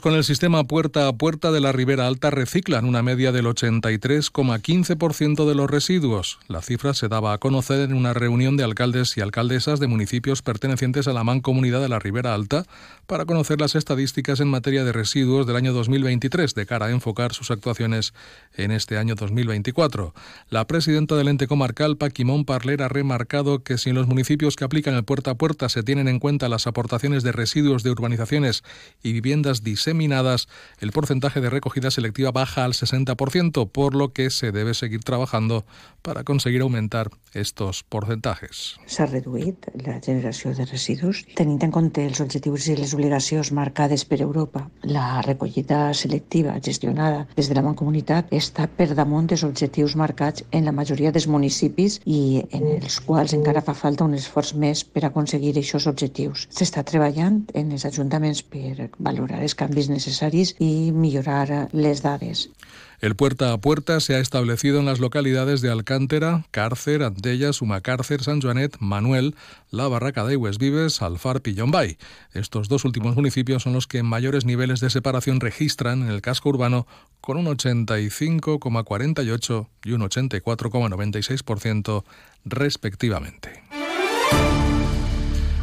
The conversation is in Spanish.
con el sistema puerta a puerta de la Ribera Alta reciclan una media del 83,15% de los residuos. La cifra se daba a conocer en una reunión de alcaldes y alcaldesas de municipios pertenecientes a la Mancomunidad de la Ribera Alta para conocer las estadísticas en materia de residuos del año 2023 de cara a enfocar sus actuaciones en este año 2024. La presidenta del ente comarcal, Paquimón Parler, ha remarcado que si en los municipios que aplican el puerta a puerta se tienen en cuenta las aportaciones de residuos de urbanizaciones y viviendas diseminadas, el porcentaje de recogida selectiva baja al 60%, por lo que se debe seguir trabajando para conseguir augmentar estos porcentajes. S'ha reduït la generació de residus tenint en compte els objectius i les obligacions marcades per Europa. La recollida selectiva gestionada des de la Mancomunitat està per damunt dels objectius marcats en la majoria dels municipis i en els quals encara fa falta un esforç més per aconseguir aquests objectius. S'està treballant en els ajuntaments per valorar els canvis necessaris i millorar les dades. El puerta a puerta se ha establecido en las localidades de Alcántara, Cárcer, Antella, Sumacárcer, San Joanet, Manuel, La Barraca de Vives, Alfar y. Estos dos últimos municipios son los que mayores niveles de separación registran en el casco urbano con un 85,48 y un 84,96% respectivamente.